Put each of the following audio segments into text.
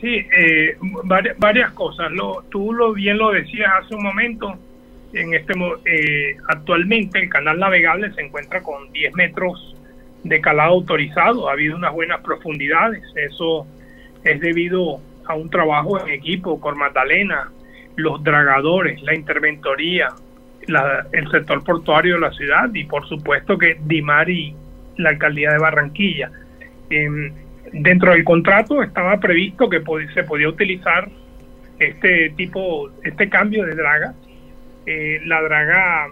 Sí, eh, varias, cosas. Lo, tú lo bien lo decías hace un momento. En este eh, actualmente el canal navegable se encuentra con 10 metros de calado autorizado. Ha habido unas buenas profundidades. Eso es debido a un trabajo en equipo con Magdalena, los dragadores, la interventoría, el sector portuario de la ciudad y por supuesto que Dimar y la alcaldía de Barranquilla. Em, dentro del contrato estaba previsto que se podía utilizar este tipo, este cambio de draga. Eh, la draga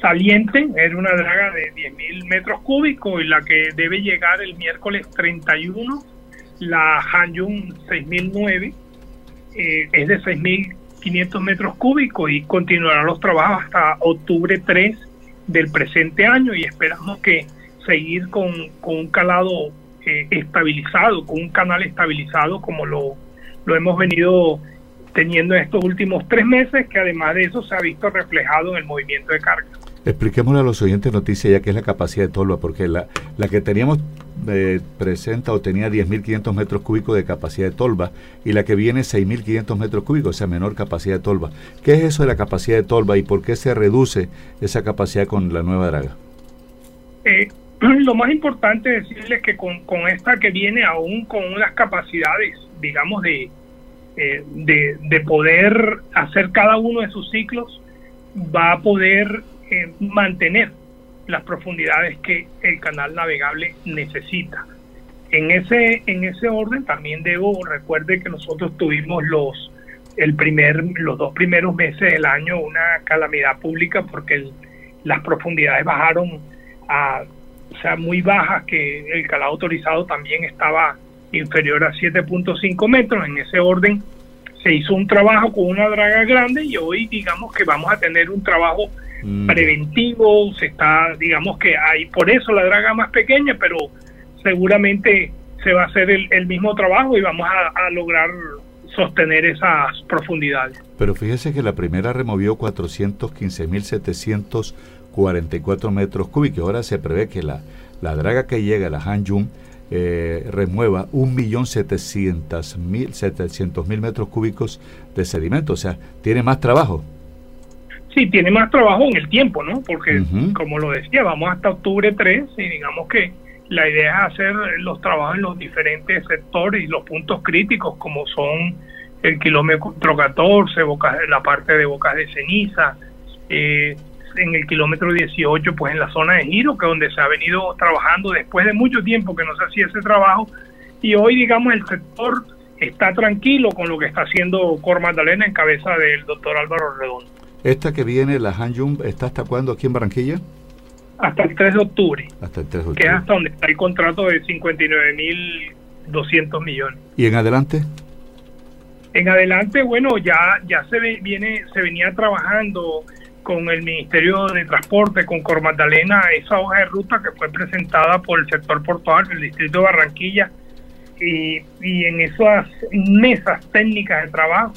saliente era una draga de 10.000 metros cúbicos y la que debe llegar el miércoles 31, la Hanyun 6009, eh, es de 6.500 metros cúbicos y continuarán los trabajos hasta octubre 3 del presente año y esperamos que seguir con, con un calado eh, estabilizado, con un canal estabilizado como lo, lo hemos venido teniendo en estos últimos tres meses, que además de eso se ha visto reflejado en el movimiento de carga. Expliquémosle a los oyentes noticias ya que es la capacidad de Tolva, porque la, la que teníamos eh, presenta o tenía 10.500 metros cúbicos de capacidad de tolva y la que viene 6.500 metros cúbicos, o sea, menor capacidad de tolva. ¿Qué es eso de la capacidad de tolva y por qué se reduce esa capacidad con la nueva draga? Eh, lo más importante es decirles que con, esta que viene aún con unas capacidades, digamos, de, eh, de, poder hacer cada uno de sus ciclos, va a poder eh, mantener las profundidades que el canal navegable necesita. En ese, en ese orden también debo, recuerde que nosotros tuvimos los, el primer, los dos primeros meses del año una calamidad pública porque las profundidades bajaron a o sea, muy bajas, que el calado autorizado también estaba inferior a 7.5 metros. En ese orden se hizo un trabajo con una draga grande y hoy digamos que vamos a tener un trabajo mm. preventivo, se está, digamos que hay por eso la draga más pequeña, pero seguramente se va a hacer el, mismo trabajo y vamos a, a lograr sostener esas profundidades. Pero fíjese que la primera removió 415.700 44 metros cúbicos. Ahora se prevé que la, la draga que llega, la Hanjun, eh, remueva 1.700.000 metros cúbicos de sedimento. O sea, tiene más trabajo. Sí, tiene más trabajo en el tiempo, ¿no? Porque, como lo decía, vamos hasta octubre 3 y digamos que la idea es hacer los trabajos en los diferentes sectores y los puntos críticos, como son el kilómetro 14, la parte de Bocas de Ceniza, eh, en el kilómetro 18, pues en la zona de giro, que es donde se ha venido trabajando después de mucho tiempo que no se hacía ese trabajo. Y hoy, digamos, el sector está tranquilo con lo que está haciendo Cor Magdalena en cabeza del doctor Álvaro Redondo. ¿Esta que viene, la Hanjum, está hasta cuándo aquí en Barranquilla? Hasta el 3 de octubre. Hasta el 3 de octubre. Que es hasta donde está el contrato de 59.200 millones. ¿Y en adelante? En adelante, bueno, ya ya se viene se venía trabajando con el Ministerio de Transporte, con Cor Magdalena, esa hoja de ruta que fue presentada por el sector portuario del Distrito de Barranquilla y, en esas mesas técnicas de trabajo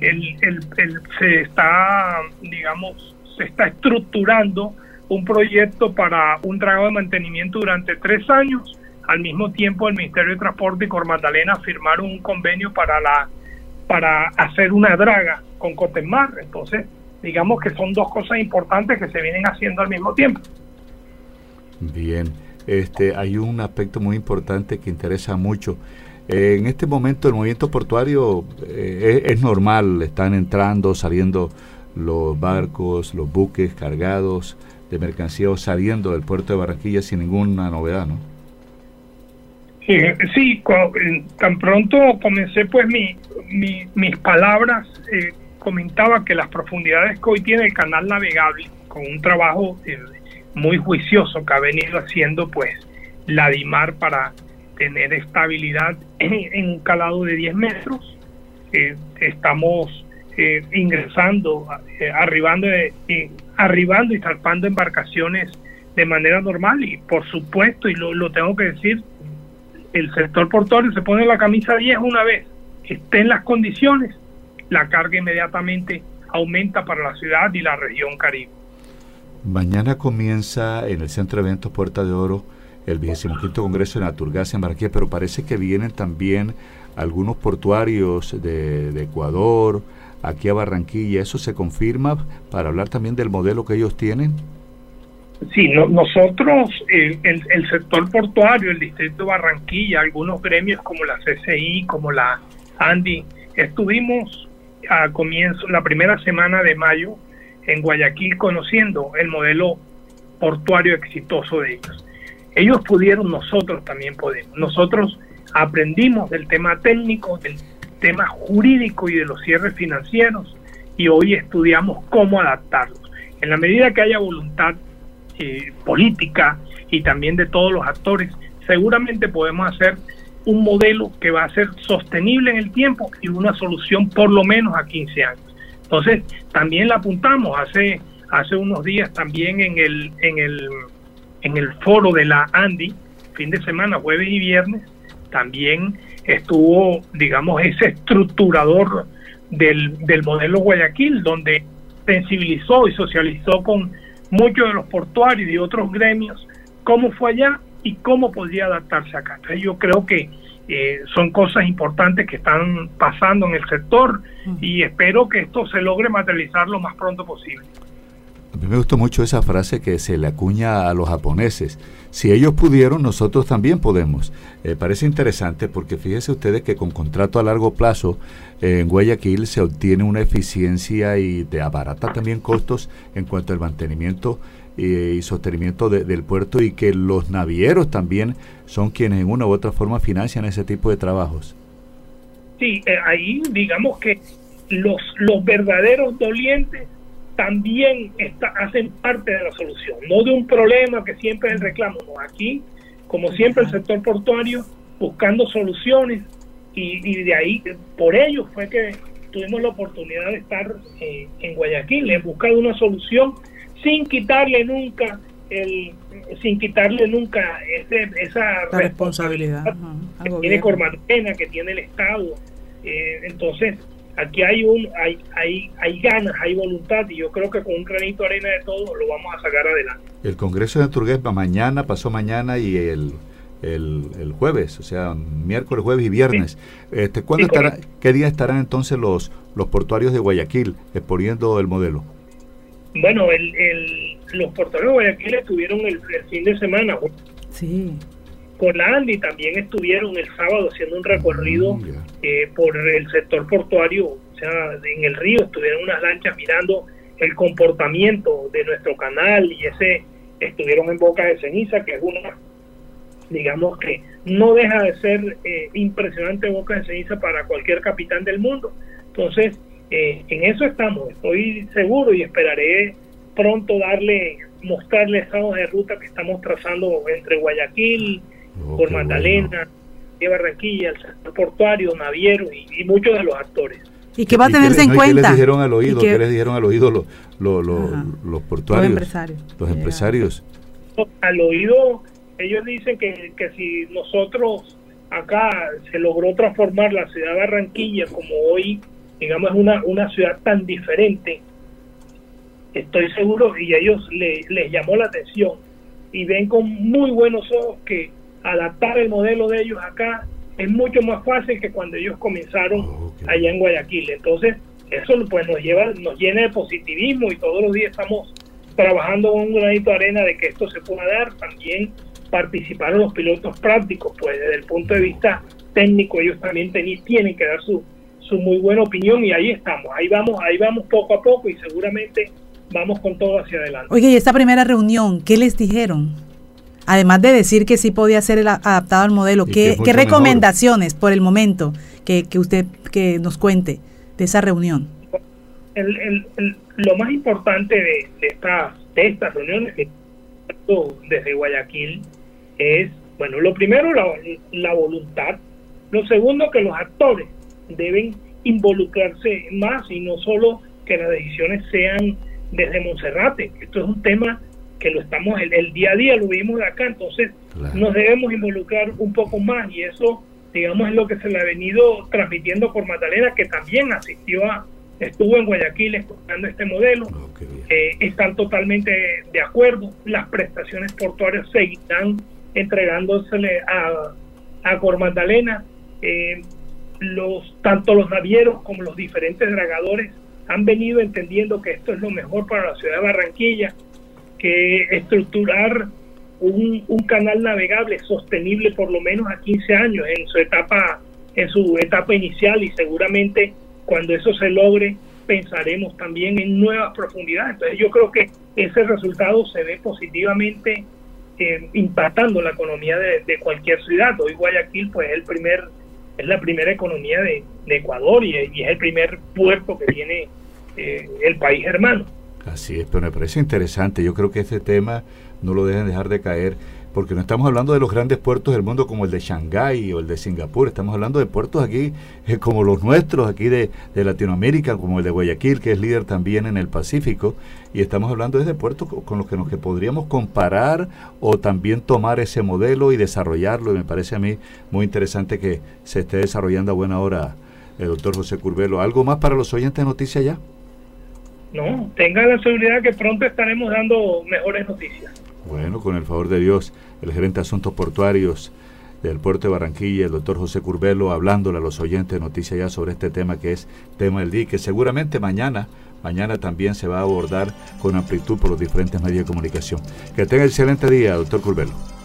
el, se está, digamos, se está estructurando un proyecto para un trabajo de mantenimiento durante tres años. Al mismo tiempo, el Ministerio de Transporte y Cor Magdalena firmaron un convenio para la para hacer una draga con Cotemar. Entonces, digamos que son dos cosas importantes que se vienen haciendo al mismo tiempo. Bien, este, hay un aspecto muy importante que interesa mucho. Eh, en este momento el movimiento portuario eh, es, normal, están entrando, saliendo los barcos, los buques cargados de mercancía saliendo del puerto de Barranquilla sin ninguna novedad, ¿no? sí, tan pronto comencé pues mi, mis palabras eh, comentaba que las profundidades que hoy tiene el canal navegable, con un trabajo eh, muy juicioso que ha venido haciendo pues la DIMAR para tener estabilidad en, un calado de 10 metros, eh, estamos eh, ingresando, arribando, arribando y zarpando embarcaciones de manera normal y por supuesto, y lo, lo tengo que decir, el sector portuario se pone la camisa 10 una vez, esté en las condiciones, la carga inmediatamente aumenta para la ciudad y la región Caribe. Mañana comienza en el Centro de Eventos Puerta de Oro el 25 Congreso de Naturgas en Barranquilla, pero parece que vienen también algunos portuarios de, Ecuador, aquí a Barranquilla. ¿Eso se confirma para hablar también del modelo que ellos tienen? Sí, nosotros, el, el, sector portuario, el distrito de Barranquilla, algunos gremios como la CCI, como la ANDI, estuvimos a comienzo, la primera semana de mayo en Guayaquil conociendo el modelo portuario exitoso de ellos. Ellos pudieron, nosotros también podemos. Nosotros aprendimos del tema técnico, del tema jurídico y de los cierres financieros y hoy estudiamos cómo adaptarlos. En la medida que haya voluntad eh, política y también de todos los actores, seguramente podemos hacer un modelo que va a ser sostenible en el tiempo y una solución por lo menos a 15 años. Entonces, también la apuntamos hace hace unos días también en el en el en el foro de la Andy, fin de semana, jueves y viernes, también estuvo, digamos, ese estructurador del, del modelo Guayaquil, donde sensibilizó y socializó con muchos de los portuarios y otros gremios cómo fue allá y cómo podía adaptarse acá. Entonces yo creo que eh, son cosas importantes que están pasando en el sector y espero que esto se logre materializar lo más pronto posible. A mí me gustó mucho esa frase que se le acuña a los japoneses. Si ellos pudieron, nosotros también podemos. Eh, parece interesante porque fíjense ustedes que con contrato a largo plazo en Guayaquil se obtiene una eficiencia y de abarata también costos en cuanto al mantenimiento y, sostenimiento del puerto y que los navieros también son quienes en una u otra forma financian ese tipo de trabajos. Sí, eh, ahí digamos que los, los verdaderos dolientes también está, hacen parte de la solución, no de un problema que siempre es el reclamo. Aquí, como siempre, el sector portuario buscando soluciones y, de ahí, por ello fue que tuvimos la oportunidad de estar eh, en Guayaquil, en buscar una solución sin quitarle nunca el sin quitarle nunca ese, esa responsabilidad, que tiene Cormatena, que tiene el Estado. Eh, entonces, aquí hay un hay, hay, hay ganas, hay voluntad y yo creo que con un granito de arena de todo lo vamos a sacar adelante. El Congreso de Turgués va mañana, pasó mañana y el, el, jueves, o sea, miércoles, jueves y viernes. Este, ¿cuándo estará, ¿Qué día estarán entonces los, los portuarios de Guayaquil exponiendo el modelo? Bueno, el, el, los portuarios de Guayaquil estuvieron el, fin de semana. Sí con la Andy también estuvieron el sábado haciendo un recorrido mm, eh, por el sector portuario, o sea, en el río estuvieron unas lanchas mirando el comportamiento de nuestro canal y ese estuvieron en Boca de Ceniza, que es una, digamos que no deja de ser eh, impresionante Boca de Ceniza para cualquier capitán del mundo. Entonces, eh, en eso estamos, estoy seguro y esperaré pronto darle, mostrarles esa hoja de ruta que estamos trazando entre Guayaquil, Oh, por Magdalena, bueno. Barranquilla, el sector portuario, naviero y, muchos de los actores. ¿Y qué va a tenerse en cuenta? ¿Qué les dijeron al oído? ¿Qué, les dijeron al oído los, los, los, portuarios? Los empresarios. Los empresarios. Al oído, ellos dicen que, que si nosotros acá se logró transformar la ciudad de Barranquilla como hoy, digamos, es una, una ciudad tan diferente, estoy seguro, y a ellos les llamó la atención y ven con muy buenos ojos que adaptar el modelo de ellos acá es mucho más fácil que cuando ellos comenzaron allá en Guayaquil. Entonces, eso pues nos lleva, nos llena de positivismo y todos los días estamos trabajando con un granito de arena de que esto se pueda dar. También participaron los pilotos prácticos, pues desde el punto de vista técnico ellos también tienen que dar su, su muy buena opinión y ahí estamos, ahí vamos, ahí vamos poco a poco y seguramente vamos con todo hacia adelante. Oye, y esta primera reunión, ¿qué les dijeron? además de decir que sí podía ser adaptado al modelo, ¿qué, recomendaciones por el momento que, usted que nos cuente de esa reunión? lo más importante de, de, estas, de estas reuniones desde Guayaquil es, bueno, lo primero, la, la voluntad. Lo segundo, que los actores deben involucrarse más y no solo que las decisiones sean desde Monserrate. Esto es un tema que lo estamos, el, día a día lo vimos de acá, entonces nos debemos involucrar un poco más y eso, digamos, es lo que se le ha venido transmitiendo por Magdalena, que también asistió a, estuvo en Guayaquil escuchando este modelo, oh, eh, están totalmente de acuerdo, las prestaciones portuarias seguirán entregándosele a, a Cor Magdalena. Eh, los tanto los navieros como los diferentes dragadores han venido entendiendo que esto es lo mejor para la ciudad de Barranquilla, que estructurar un, un canal navegable sostenible por lo menos a 15 años en su etapa en su etapa inicial y seguramente cuando eso se logre pensaremos también en nuevas profundidades. Entonces yo creo que ese resultado se ve positivamente eh, impactando la economía de, cualquier ciudad. Hoy Guayaquil pues es el primer es la primera economía de, Ecuador y, es el primer puerto que tiene eh, el país hermano. Así es, pero me parece interesante. Yo creo que este tema no lo deben dejar de caer porque no estamos hablando de los grandes puertos del mundo como el de Shanghái o el de Singapur, estamos hablando de puertos aquí eh, como los nuestros, aquí de, Latinoamérica, como el de Guayaquil, que es líder también en el Pacífico, y estamos hablando de puertos con los que nos que podríamos comparar o también tomar ese modelo y desarrollarlo, y me parece a mí muy interesante que se esté desarrollando a buena hora el doctor José Curvelo. ¿Algo más para los oyentes de noticias ya? No, tenga la seguridad que pronto estaremos dando mejores noticias. Bueno, con el favor de Dios, el gerente de Asuntos Portuarios del puerto de Barranquilla, el doctor José Curbelo, hablándole a los oyentes de noticias ya sobre este tema que es tema del día, que seguramente mañana, mañana también se va a abordar con amplitud por los diferentes medios de comunicación. Que tenga excelente día, doctor Curbelo.